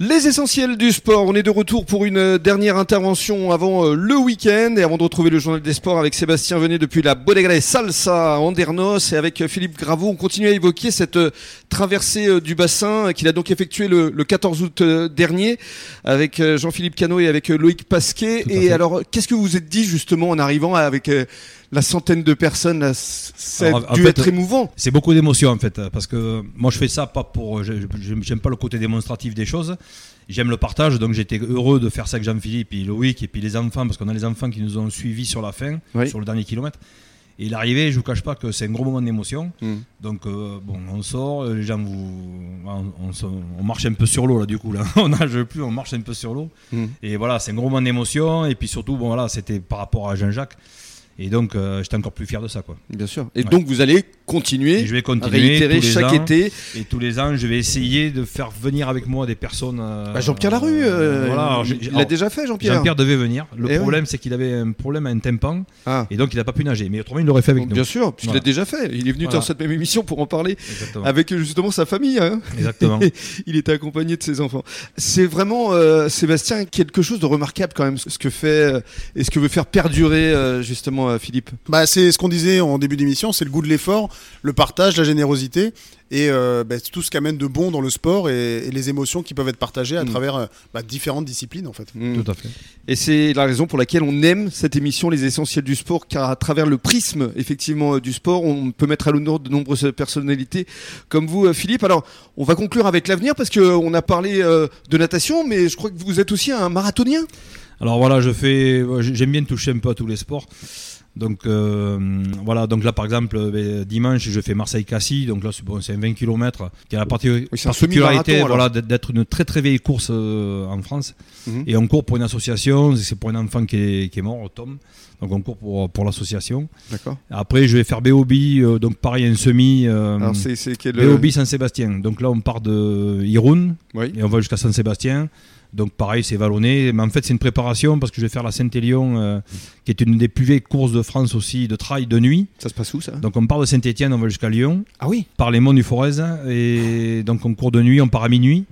Les essentiels du sport, on est de retour pour une euh, dernière intervention avant euh, le week-end. Et avant de retrouver le journal des sports avec Sébastien Venet depuis la Bodega de Salsa à Andernos et avec euh, Philippe Graveau, on continue à évoquer cette traversée du bassin qu'il a donc effectué le, 14 août dernier avec Jean-Philippe Cano et avec Loïc Pasquet. Et alors, qu'est-ce que vous vous êtes dit justement en arrivant avec la centaine de personnes, ça a dû être émouvant. C'est beaucoup d'émotions en fait, parce que moi je fais ça pas pour, j'aime pas le côté démonstratif des choses, j'aime le partage, donc j'étais heureux de faire ça avec Jean-Philippe et Loïc et puis les enfants, parce qu'on a les enfants qui nous ont suivis sur la fin, sur le dernier kilomètre. Et l'arrivée, je vous cache pas que c'est un gros moment d'émotion. Hmm. Donc euh, bon, on sort, les gens vous, on, marche un peu sur l'eau là du coup là, on nage plus, on marche un peu sur l'eau. Hmm. Et voilà, c'est un gros moment d'émotion. Et puis surtout, bon voilà, c'était par rapport à Jean-Jacques. Et donc, euh, j'étais encore plus fier de ça. Quoi. Bien sûr. Et donc, vous allez continuer, je vais continuer à réitérer chaque été. Et tous les ans, je vais essayer de faire venir avec moi des personnes. Euh, bah, Jean-Pierre Larue, euh, voilà, il l'a déjà fait, Jean-Pierre. Jean-Pierre devait venir. Le eh problème, c'est qu'il avait un problème à un tympan. Ah. Et donc, il n'a pas pu nager. Mais autrement, il l'aurait fait avec nous. Bien sûr, puisqu'il l'a déjà fait. Il est venu dans cette même émission pour en parler avec justement sa famille. Hein. Exactement. il était accompagné de ses enfants. C'est vraiment, Sébastien, quelque chose de remarquable quand même, ce que fait et ce que veut faire perdurer justement Philippe. Bah, c'est ce qu'on disait en début d'émission, c'est le goût de l'effort, le partage, la générosité et euh, bah, tout ce qui amène de bon dans le sport et, les émotions qui peuvent être partagées à mm. travers euh, bah, différentes disciplines en fait. Mm. Tout à fait. Et c'est la raison pour laquelle on aime cette émission, les essentiels du sport, car à travers le prisme effectivement euh, du sport, on peut mettre à l'honneur de nombreuses personnalités comme vous, Philippe. Alors, on va conclure avec l'avenir parce qu'on a parlé de natation, mais je crois que vous êtes aussi un marathonien. Alors voilà, je fais, j'aime bien toucher un peu à tous les sports. Donc euh, voilà, donc là par exemple euh, dimanche je fais Marseille-Cassis, donc là c'est bon, 20 km qui a la particularité voilà, d'être une très très vieille course euh, en France. Mhm. Et on court pour une association, c'est pour un enfant qui est, qui est, mort, Tom. Donc on court pour, pour l'association. D'accord. Après je vais faire BOB, donc pareil un semi. Alors c'est, BOB Saint-Sébastien. Donc là on part de Irun et on va jusqu'à Saint-Sébastien. Donc pareil, c'est vallonné. Mais en fait, c'est une préparation parce que je vais faire la Saint-Élion, euh, qui est une des plus vieilles courses de France aussi, de trail de nuit. Ça se passe où ça? Donc on part de Saint-Étienne, on va jusqu'à Lyon. Ah oui Par les monts du Forez. Et donc on court de nuit, on part à minuit.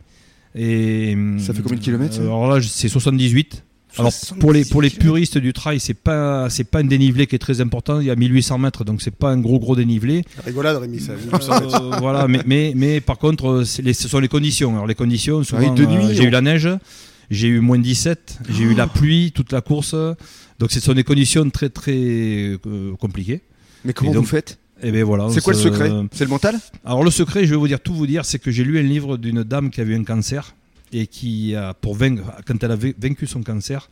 Et, ça fait combien de kilomètres Alors là, c'est 78. Alors pour les pour les puristes du trail, c'est pas c'est pas un dénivelé qui est très important. Il y a 1800 mètres, donc c'est pas un gros gros dénivelé. Rigolade, Rémi, ça. Euh, voilà, mais, mais, mais par contre, les, ce sont les conditions. Alors les conditions, souvent, de nuit, euh, j'ai eu la neige, j'ai eu moins 17, j'ai eu la pluie toute la course. Donc ce sont des conditions très très euh, compliquées. Mais comment vous faites eh ben voilà, c'est quoi le secret? C'est le mental? Alors le secret, je vais vous dire tout vous dire, c'est que j'ai lu un livre d'une dame qui avait eu un cancer et qui, a, pour quand elle a vaincu son cancer,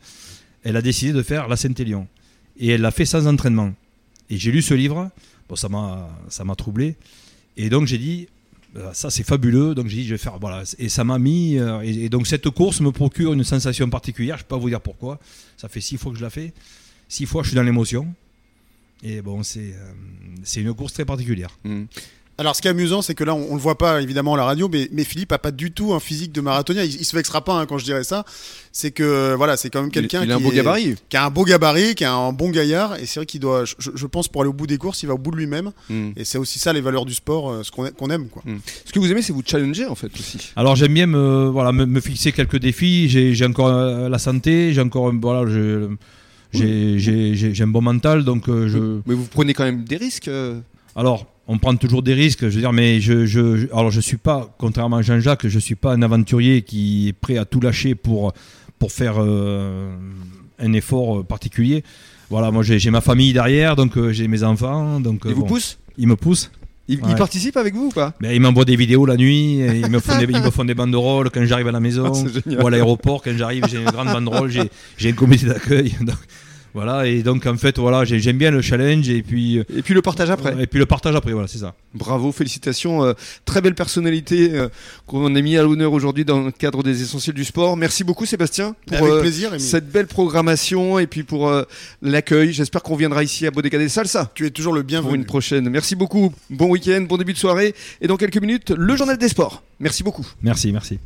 elle a décidé de faire la Saint-Élion. Et elle l'a fait sans entraînement. Et j'ai lu ce livre, bon, ça m'a troublé. Et donc j'ai dit, euh, ça c'est fabuleux, donc j'ai dit je vais faire, voilà. Et ça m'a mis, euh, et, donc cette course me procure une sensation particulière, je ne peux pas vous dire pourquoi. Ça fait six fois que je la fais. Six fois je suis dans l'émotion. Et bon, c'est euh, une course très particulière. Mmh. Alors, ce qui est amusant, c'est que là, on, ne le voit pas évidemment à la radio, mais, mais Philippe a pas du tout un physique de marathonien. Il, il se vexera pas hein, quand je dirais ça. C'est que voilà, c'est quand même quelqu'un qui, a un beau gabarit. qui a un beau gabarit, qui a un bon gaillard. Et c'est vrai qu'il doit, je, pense, pour aller au bout des courses, il va au bout de lui-même. Hmm. Et c'est aussi ça les valeurs du sport, euh, ce qu'on aime. Quoi. Hmm. Ce que vous aimez, c'est vous challenger en fait aussi. Alors, j'aime bien me, voilà, me, fixer quelques défis. J'ai encore euh, la santé, j'ai encore voilà, j'ai un bon mental, donc euh, je. Mais vous prenez quand même des risques. Alors, on prend toujours des risques. Je veux dire, mais je, je, alors je suis pas, contrairement à Jean-Jacques, je suis pas un aventurier qui est prêt à tout lâcher pour pour faire euh, un effort particulier. Voilà, moi j'ai ma famille derrière, donc euh, j'ai mes enfants, donc. Ils vous poussent? Ils me poussent. Ils, participent avec vous ou pas? Ben, Ils m'envoient des vidéos la nuit, ils me font des, ils me font des banderoles quand j'arrive à la maison ah, ou à l'aéroport. Quand j'arrive, j'ai une grande banderole, j'ai un comité d'accueil. Voilà, et donc en fait, voilà, j'aime bien le challenge et puis. Et puis le partage après. Et puis le partage après, voilà, c'est ça. Bravo, félicitations. Euh, très belle personnalité euh, qu'on a mis à l'honneur aujourd'hui dans le cadre des essentiels du sport. Merci beaucoup, Sébastien, pour euh, plaisir, cette belle programmation et puis pour l'accueil. J'espère qu'on viendra ici à Bodega des Salsa. Tu es toujours le bienvenu. Pour une prochaine. Merci beaucoup. Bon week-end, bon début de soirée. Et dans quelques minutes, le journal des sports. Merci beaucoup. Merci, merci.